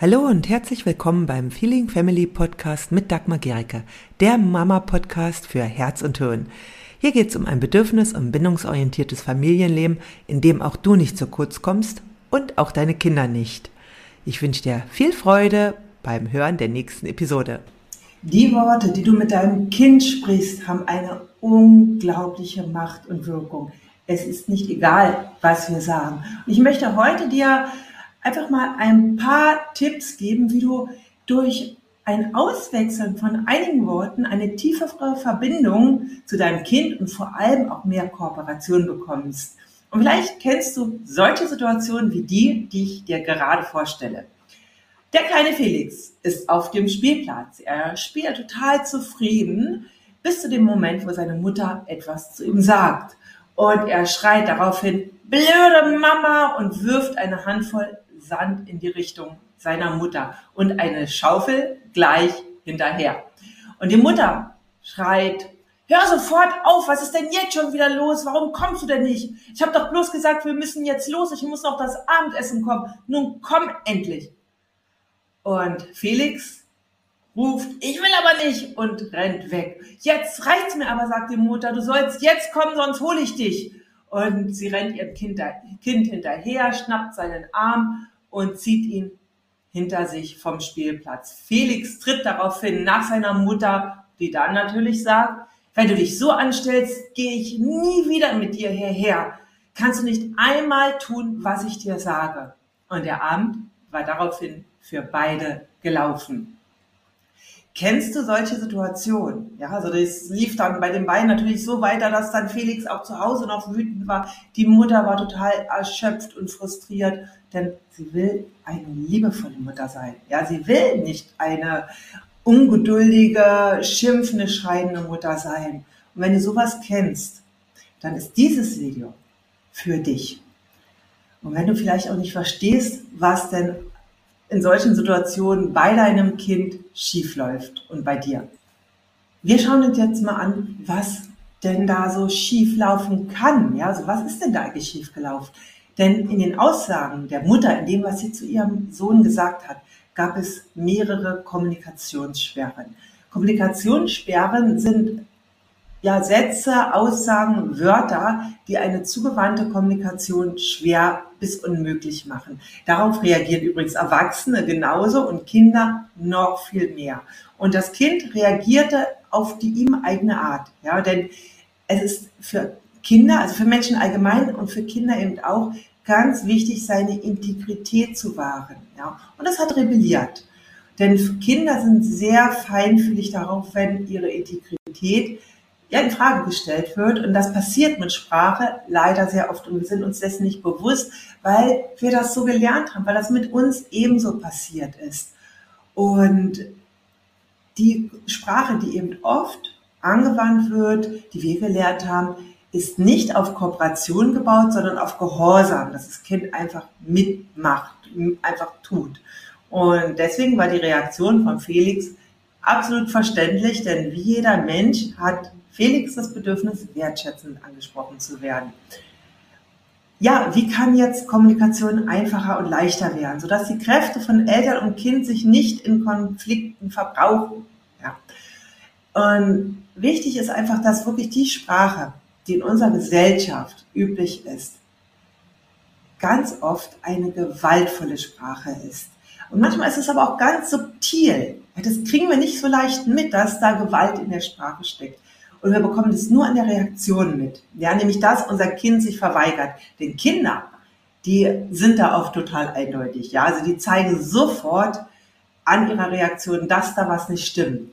Hallo und herzlich willkommen beim Feeling Family Podcast mit Dagmar Gericke, der Mama-Podcast für Herz und Hirn. Hier geht es um ein bedürfnis- und bindungsorientiertes Familienleben, in dem auch du nicht zu kurz kommst und auch deine Kinder nicht. Ich wünsche dir viel Freude beim Hören der nächsten Episode. Die Worte, die du mit deinem Kind sprichst, haben eine unglaubliche Macht und Wirkung. Es ist nicht egal, was wir sagen. Und ich möchte heute dir einfach mal ein paar Tipps geben, wie du durch ein Auswechseln von einigen Worten eine tiefere Verbindung zu deinem Kind und vor allem auch mehr Kooperation bekommst. Und vielleicht kennst du solche Situationen wie die, die ich dir gerade vorstelle. Der kleine Felix ist auf dem Spielplatz. Er spielt total zufrieden bis zu dem Moment, wo seine Mutter etwas zu ihm sagt. Und er schreit daraufhin, blöde Mama, und wirft eine Handvoll Sand in die Richtung seiner Mutter und eine Schaufel gleich hinterher. Und die Mutter schreit, hör sofort auf, was ist denn jetzt schon wieder los? Warum kommst du denn nicht? Ich habe doch bloß gesagt, wir müssen jetzt los, ich muss noch das Abendessen kommen. Nun komm endlich. Und Felix ruft, ich will aber nicht und rennt weg. Jetzt reicht's mir aber, sagt die Mutter, du sollst jetzt kommen, sonst hole ich dich. Und sie rennt ihrem kind, kind hinterher, schnappt seinen Arm und zieht ihn hinter sich vom Spielplatz. Felix tritt daraufhin nach seiner Mutter, die dann natürlich sagt, wenn du dich so anstellst, gehe ich nie wieder mit dir hierher. Kannst du nicht einmal tun, was ich dir sage? Und der Abend war daraufhin für beide gelaufen. Kennst du solche Situationen? Ja, also das lief dann bei den beiden natürlich so weiter, dass dann Felix auch zu Hause noch wütend war. Die Mutter war total erschöpft und frustriert, denn sie will eine liebevolle Mutter sein. Ja, sie will nicht eine ungeduldige, schimpfende, schreiende Mutter sein. Und wenn du sowas kennst, dann ist dieses Video für dich. Und wenn du vielleicht auch nicht verstehst, was denn in solchen Situationen bei deinem Kind schief läuft und bei dir. Wir schauen uns jetzt mal an, was denn da so schief laufen kann. Ja, also was ist denn da eigentlich schief gelaufen? Denn in den Aussagen der Mutter, in dem, was sie zu ihrem Sohn gesagt hat, gab es mehrere Kommunikationssperren. Kommunikationssperren sind ja Sätze, Aussagen, Wörter, die eine zugewandte Kommunikation schwer bis unmöglich machen. Darauf reagieren übrigens Erwachsene genauso und Kinder noch viel mehr. Und das Kind reagierte auf die ihm eigene Art. Ja, denn es ist für Kinder, also für Menschen allgemein und für Kinder eben auch ganz wichtig, seine Integrität zu wahren. Ja, und das hat rebelliert. Denn Kinder sind sehr feinfühlig darauf, wenn ihre Integrität ja in Frage gestellt wird. Und das passiert mit Sprache leider sehr oft. Und wir sind uns dessen nicht bewusst, weil wir das so gelernt haben, weil das mit uns ebenso passiert ist. Und die Sprache, die eben oft angewandt wird, die wir gelernt haben, ist nicht auf Kooperation gebaut, sondern auf Gehorsam, dass das Kind einfach mitmacht, einfach tut. Und deswegen war die Reaktion von Felix absolut verständlich, denn wie jeder Mensch hat Felix das Bedürfnis, wertschätzend angesprochen zu werden. Ja, wie kann jetzt Kommunikation einfacher und leichter werden, sodass die Kräfte von Eltern und Kind sich nicht in Konflikten verbrauchen? Ja. Und wichtig ist einfach, dass wirklich die Sprache, die in unserer Gesellschaft üblich ist, ganz oft eine gewaltvolle Sprache ist. Und manchmal ist es aber auch ganz subtil. Das kriegen wir nicht so leicht mit, dass da Gewalt in der Sprache steckt. Und wir bekommen das nur an der Reaktion mit. Ja, nämlich, dass unser Kind sich verweigert. Denn Kinder, die sind da auch total eindeutig. Ja, also die zeigen sofort an ihrer Reaktion, dass da was nicht stimmt.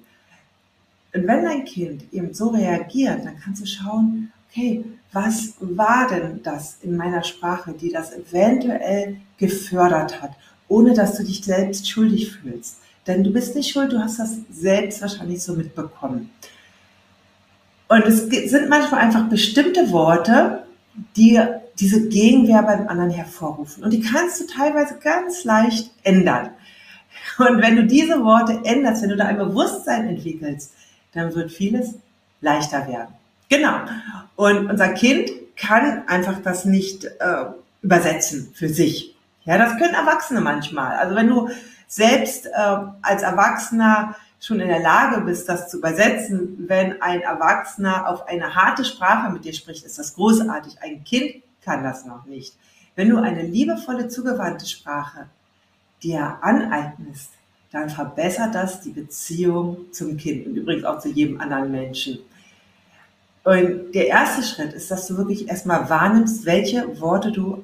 Und wenn dein Kind eben so reagiert, dann kannst du schauen, okay, was war denn das in meiner Sprache, die das eventuell gefördert hat, ohne dass du dich selbst schuldig fühlst. Denn du bist nicht schuld, du hast das selbst wahrscheinlich so mitbekommen. Und es sind manchmal einfach bestimmte Worte, die diese Gegenwehr beim anderen hervorrufen. Und die kannst du teilweise ganz leicht ändern. Und wenn du diese Worte änderst, wenn du da ein Bewusstsein entwickelst, dann wird vieles leichter werden. Genau. Und unser Kind kann einfach das nicht äh, übersetzen für sich. Ja, das können Erwachsene manchmal. Also wenn du selbst äh, als Erwachsener schon in der Lage bist, das zu übersetzen, wenn ein Erwachsener auf eine harte Sprache mit dir spricht, ist das großartig. Ein Kind kann das noch nicht. Wenn du eine liebevolle, zugewandte Sprache dir aneignest, dann verbessert das die Beziehung zum Kind und übrigens auch zu jedem anderen Menschen. Und der erste Schritt ist, dass du wirklich erstmal wahrnimmst, welche Worte du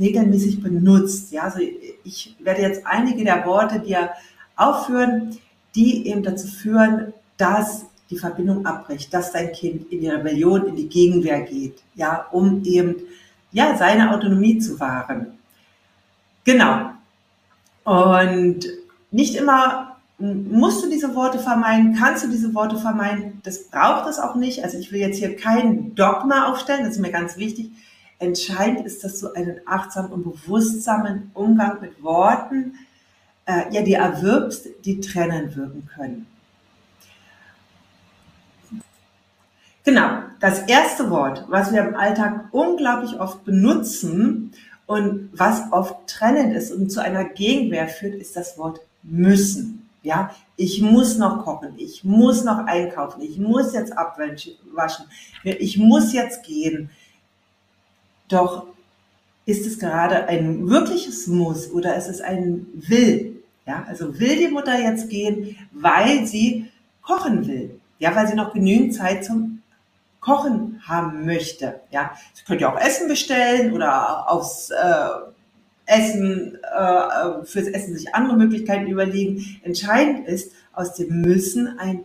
regelmäßig benutzt. Ja, also ich werde jetzt einige der Worte dir aufführen, die eben dazu führen, dass die Verbindung abbricht, dass dein Kind in die Rebellion, in die Gegenwehr geht, ja, um eben ja seine Autonomie zu wahren. Genau. Und nicht immer musst du diese Worte vermeiden, kannst du diese Worte vermeiden. Das braucht es auch nicht. Also ich will jetzt hier kein Dogma aufstellen, das ist mir ganz wichtig. Entscheidend ist, dass du einen achtsamen und bewusstsamen Umgang mit Worten äh, ja, die erwirbst, die trennen wirken können. Genau, das erste Wort, was wir im Alltag unglaublich oft benutzen und was oft trennend ist und zu einer Gegenwehr führt, ist das Wort müssen. Ja, ich muss noch kochen, ich muss noch einkaufen, ich muss jetzt abwaschen, ich muss jetzt gehen. Doch ist es gerade ein wirkliches Muss oder ist es ein Will? Ja, also will die Mutter jetzt gehen, weil sie kochen will. Ja, weil sie noch genügend Zeit zum Kochen haben möchte. Ja, sie könnte ja auch Essen bestellen oder aufs äh, Essen, äh, fürs Essen sich andere Möglichkeiten überlegen. Entscheidend ist, aus dem Müssen ein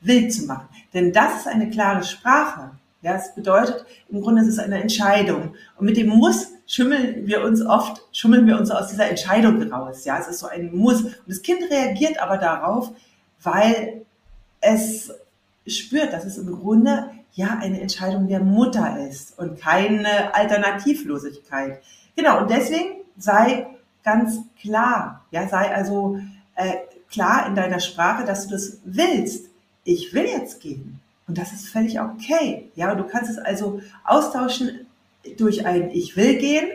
Will zu machen. Denn das ist eine klare Sprache. Ja, es bedeutet, im Grunde ist es eine Entscheidung. Und mit dem Muss schimmeln wir uns oft, schummeln wir uns aus dieser Entscheidung raus. Ja, es ist so ein Muss. Und das Kind reagiert aber darauf, weil es spürt, dass es im Grunde ja eine Entscheidung der Mutter ist und keine Alternativlosigkeit. Genau, und deswegen sei ganz klar, ja, sei also äh, klar in deiner Sprache, dass du das willst. Ich will jetzt gehen. Und das ist völlig okay. Ja, du kannst es also austauschen durch ein Ich will gehen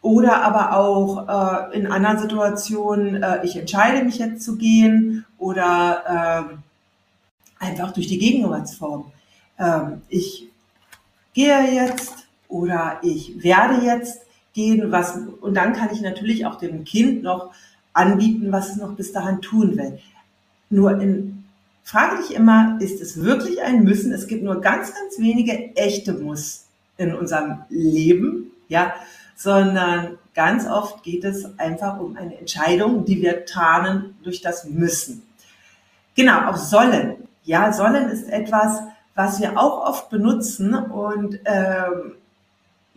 oder aber auch äh, in anderen Situationen, äh, ich entscheide mich jetzt zu gehen oder äh, einfach durch die Gegenwartsform ähm, ich gehe jetzt oder ich werde jetzt gehen, was, und dann kann ich natürlich auch dem Kind noch anbieten, was es noch bis dahin tun will. Nur in, frage dich immer, ist es wirklich ein Müssen? Es gibt nur ganz, ganz wenige echte Muss in unserem Leben, ja, sondern ganz oft geht es einfach um eine Entscheidung, die wir tarnen durch das Müssen. Genau, auch sollen. Ja, sollen ist etwas, was wir auch oft benutzen und ähm,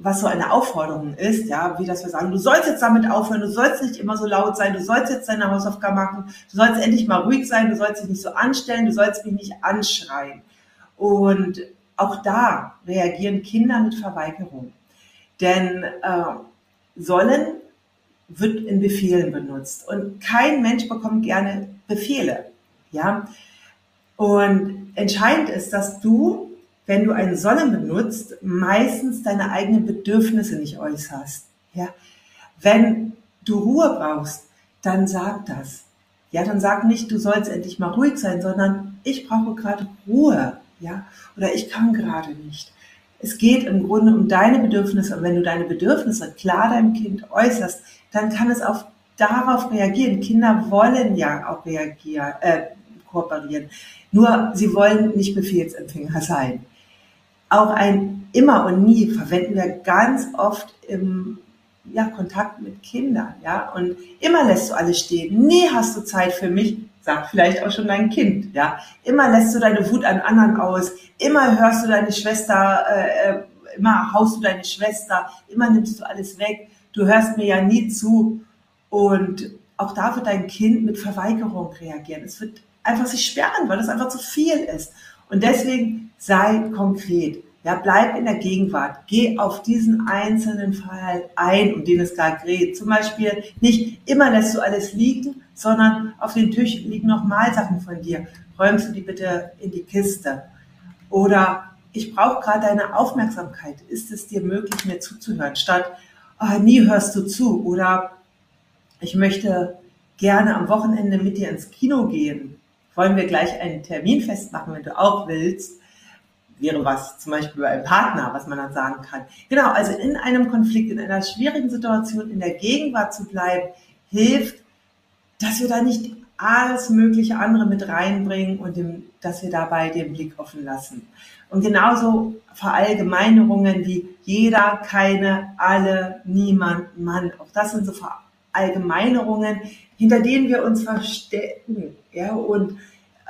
was so eine Aufforderung ist, ja, wie das wir sagen, du sollst jetzt damit aufhören, du sollst nicht immer so laut sein, du sollst jetzt deine Hausaufgaben machen, du sollst endlich mal ruhig sein, du sollst dich nicht so anstellen, du sollst mich nicht anschreien. Und auch da reagieren Kinder mit Verweigerung. Denn äh, sollen wird in Befehlen benutzt und kein Mensch bekommt gerne Befehle. Ja, und entscheidend ist, dass du, wenn du einen sollen benutzt, meistens deine eigenen Bedürfnisse nicht äußerst. Ja? Wenn du Ruhe brauchst, dann sag das. Ja, dann sag nicht, du sollst endlich mal ruhig sein, sondern ich brauche gerade Ruhe. Ja, oder ich kann gerade nicht. Es geht im Grunde um deine Bedürfnisse. Und wenn du deine Bedürfnisse klar deinem Kind äußerst, dann kann es auch darauf reagieren. Kinder wollen ja auch reagieren, äh, kooperieren. Nur sie wollen nicht Befehlsempfänger sein. Auch ein immer und nie verwenden wir ganz oft im ja, Kontakt mit Kindern. Ja? Und immer lässt du alles stehen. Nie hast du Zeit für mich, sagt vielleicht auch schon dein Kind. Ja? Immer lässt du deine Wut an anderen aus. Immer hörst du deine Schwester, äh, äh immer haust du deine Schwester. Immer nimmst du alles weg. Du hörst mir ja nie zu. Und auch da wird dein Kind mit Verweigerung reagieren. Es wird einfach sich sperren, weil das einfach zu viel ist. Und deswegen sei konkret. Ja, bleib in der Gegenwart. Geh auf diesen einzelnen Fall ein, um den es gerade geht. Zum Beispiel nicht immer lässt du alles liegen, sondern auf dem Tisch liegen noch Malsachen von dir. Räumst du die bitte in die Kiste? Oder ich brauche gerade deine Aufmerksamkeit. Ist es dir möglich, mir zuzuhören? Statt, oh, nie hörst du zu. Oder ich möchte gerne am Wochenende mit dir ins Kino gehen. Wollen wir gleich einen Termin festmachen, wenn du auch willst? Wäre was zum Beispiel bei einem Partner, was man dann sagen kann. Genau, also in einem Konflikt, in einer schwierigen Situation in der Gegenwart zu bleiben, hilft, dass wir da nicht alles mögliche andere mit reinbringen und dem, dass wir dabei den Blick offen lassen. Und genauso Verallgemeinerungen wie jeder, keine, alle, niemand, Mann. Auch das sind so Verallgemeinerungen, hinter denen wir uns verstecken. Ja, und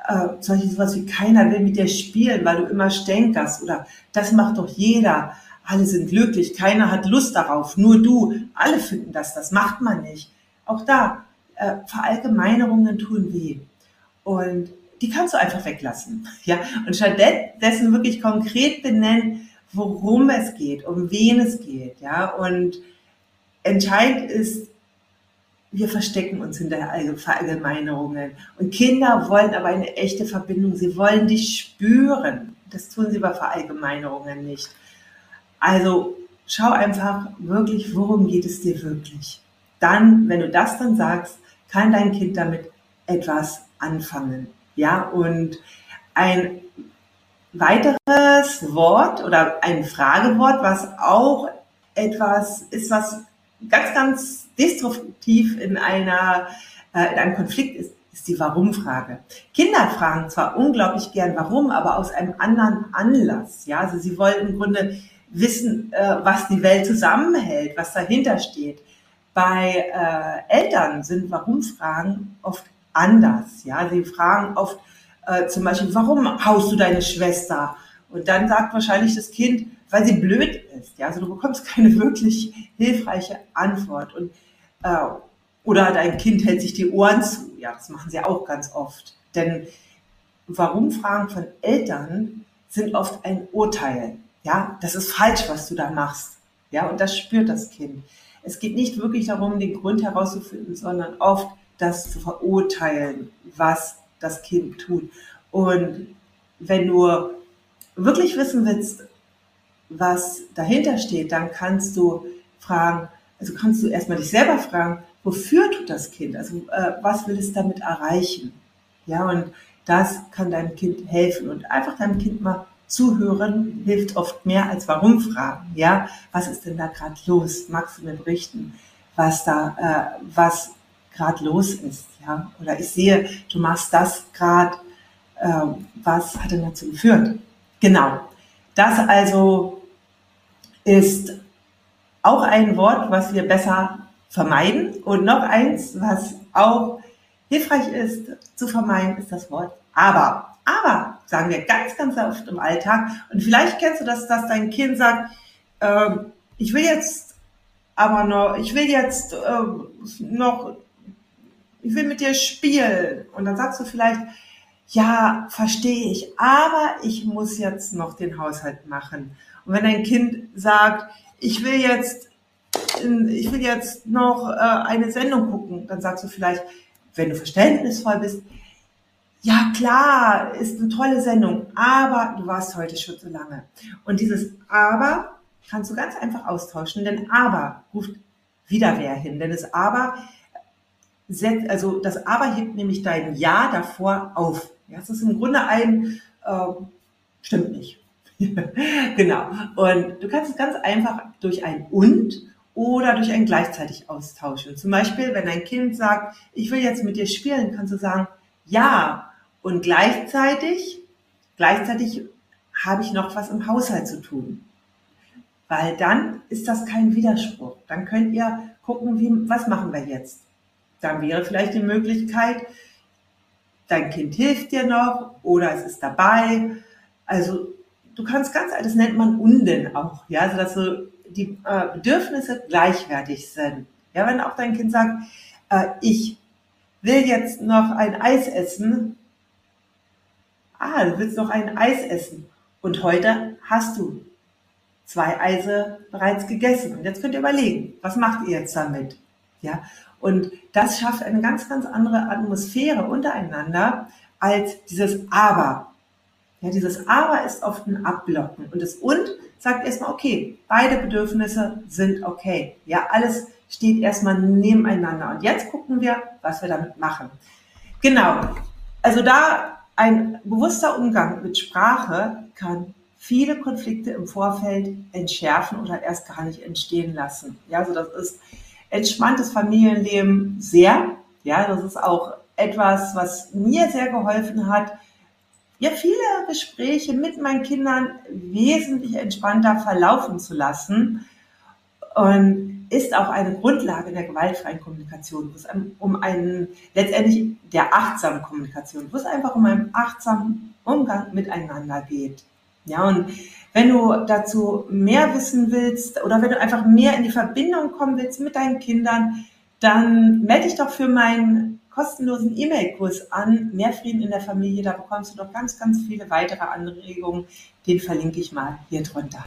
äh, solche sowas wie keiner will mit dir spielen, weil du immer stänkerst oder das macht doch jeder. Alle sind glücklich, keiner hat Lust darauf, nur du. Alle finden das, das macht man nicht. Auch da, äh, Verallgemeinerungen tun weh. Und die kannst du einfach weglassen. Ja? Und stattdessen wirklich konkret benennen, worum es geht, um wen es geht. Ja? Und entscheidend ist, wir verstecken uns hinter Verallgemeinerungen. Und Kinder wollen aber eine echte Verbindung. Sie wollen dich spüren. Das tun sie bei Verallgemeinerungen nicht. Also schau einfach wirklich, worum geht es dir wirklich. Dann, wenn du das dann sagst, kann dein Kind damit etwas anfangen. Ja, und ein weiteres Wort oder ein Fragewort, was auch etwas ist, was ganz, ganz destruktiv in einer, äh, in einem Konflikt ist, ist die Warum-Frage. Kinder fragen zwar unglaublich gern Warum, aber aus einem anderen Anlass. Ja, also sie wollen im Grunde wissen, äh, was die Welt zusammenhält, was dahinter steht. Bei äh, Eltern sind Warum-Fragen oft anders. Ja, sie fragen oft äh, zum Beispiel, warum haust du deine Schwester? Und dann sagt wahrscheinlich das Kind, weil sie blöd ist. Ja, also du bekommst keine wirklich hilfreiche Antwort. Und, äh, oder dein Kind hält sich die Ohren zu. Ja, das machen sie auch ganz oft. Denn Warum-Fragen von Eltern sind oft ein Urteil. Ja, das ist falsch, was du da machst. Ja, und das spürt das Kind. Es geht nicht wirklich darum, den Grund herauszufinden, sondern oft das zu verurteilen, was das Kind tut. Und wenn du wirklich wissen willst, was dahinter steht, dann kannst du fragen, also kannst du erstmal dich selber fragen, wofür tut das Kind? Also äh, was will es damit erreichen? Ja, und das kann deinem Kind helfen und einfach deinem Kind mal zuhören hilft oft mehr als warum fragen. Ja, was ist denn da gerade los? Magst du mir berichten, was da, äh, was gerade los ist? Ja, oder ich sehe, du machst das gerade. Äh, was hat denn dazu geführt? Genau. Das also ist auch ein Wort, was wir besser vermeiden. Und noch eins, was auch hilfreich ist zu vermeiden, ist das Wort aber. Aber sagen wir ganz, ganz oft im Alltag. Und vielleicht kennst du das, dass dein Kind sagt, äh, ich will jetzt aber noch, ich will jetzt äh, noch, ich will mit dir spielen. Und dann sagst du vielleicht, ja, verstehe ich, aber ich muss jetzt noch den Haushalt machen. Und wenn dein Kind sagt, ich will jetzt, ich will jetzt noch äh, eine Sendung gucken, dann sagst du vielleicht, wenn du verständnisvoll bist, ja klar, ist eine tolle Sendung, aber du warst heute schon so lange. Und dieses aber kannst du ganz einfach austauschen, denn aber ruft Widerwehr hin, denn das aber also das aber hebt nämlich dein Ja davor auf. Ja, das ist im Grunde ein, äh, stimmt nicht. genau. Und du kannst es ganz einfach durch ein und oder durch ein gleichzeitig austauschen. Zum Beispiel, wenn dein Kind sagt, ich will jetzt mit dir spielen, kannst du sagen, ja. Und gleichzeitig, gleichzeitig habe ich noch was im Haushalt zu tun. Weil dann ist das kein Widerspruch. Dann könnt ihr gucken, wie, was machen wir jetzt? Dann wäre vielleicht die Möglichkeit, dein Kind hilft dir noch oder es ist dabei. Also du kannst ganz, das nennt man Unden auch, ja, also dass so die äh, Bedürfnisse gleichwertig sind. Ja, wenn auch dein Kind sagt, äh, ich will jetzt noch ein Eis essen. Ah, du willst noch ein Eis essen. Und heute hast du zwei Eise bereits gegessen. Und jetzt könnt ihr überlegen, was macht ihr jetzt damit? Ja, und das schafft eine ganz, ganz andere Atmosphäre untereinander als dieses Aber. Ja, dieses Aber ist oft ein Abblocken. Und das Und sagt erstmal, okay, beide Bedürfnisse sind okay. Ja, alles steht erstmal nebeneinander. Und jetzt gucken wir, was wir damit machen. Genau. Also da ein bewusster Umgang mit Sprache kann viele Konflikte im Vorfeld entschärfen oder erst gar nicht entstehen lassen. Ja, also das ist entspanntes Familienleben sehr. Ja, das ist auch etwas, was mir sehr geholfen hat, ja, viele Gespräche mit meinen Kindern wesentlich entspannter verlaufen zu lassen und ist auch eine Grundlage der gewaltfreien Kommunikation, wo es um einen, letztendlich der achtsamen Kommunikation, wo es einfach um einen achtsamen Umgang miteinander geht. Ja, und wenn du dazu mehr wissen willst oder wenn du einfach mehr in die Verbindung kommen willst mit deinen Kindern, dann melde dich doch für meinen kostenlosen E-Mail-Kurs an, Mehr Frieden in der Familie. Da bekommst du doch ganz, ganz viele weitere Anregungen. Den verlinke ich mal hier drunter.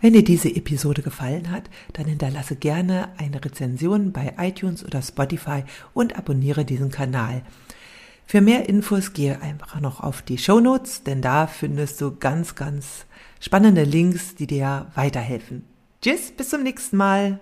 Wenn dir diese Episode gefallen hat, dann hinterlasse gerne eine Rezension bei iTunes oder Spotify und abonniere diesen Kanal. Für mehr Infos gehe einfach noch auf die Show Notes, denn da findest du ganz, ganz spannende Links, die dir weiterhelfen. Tschüss, bis zum nächsten Mal.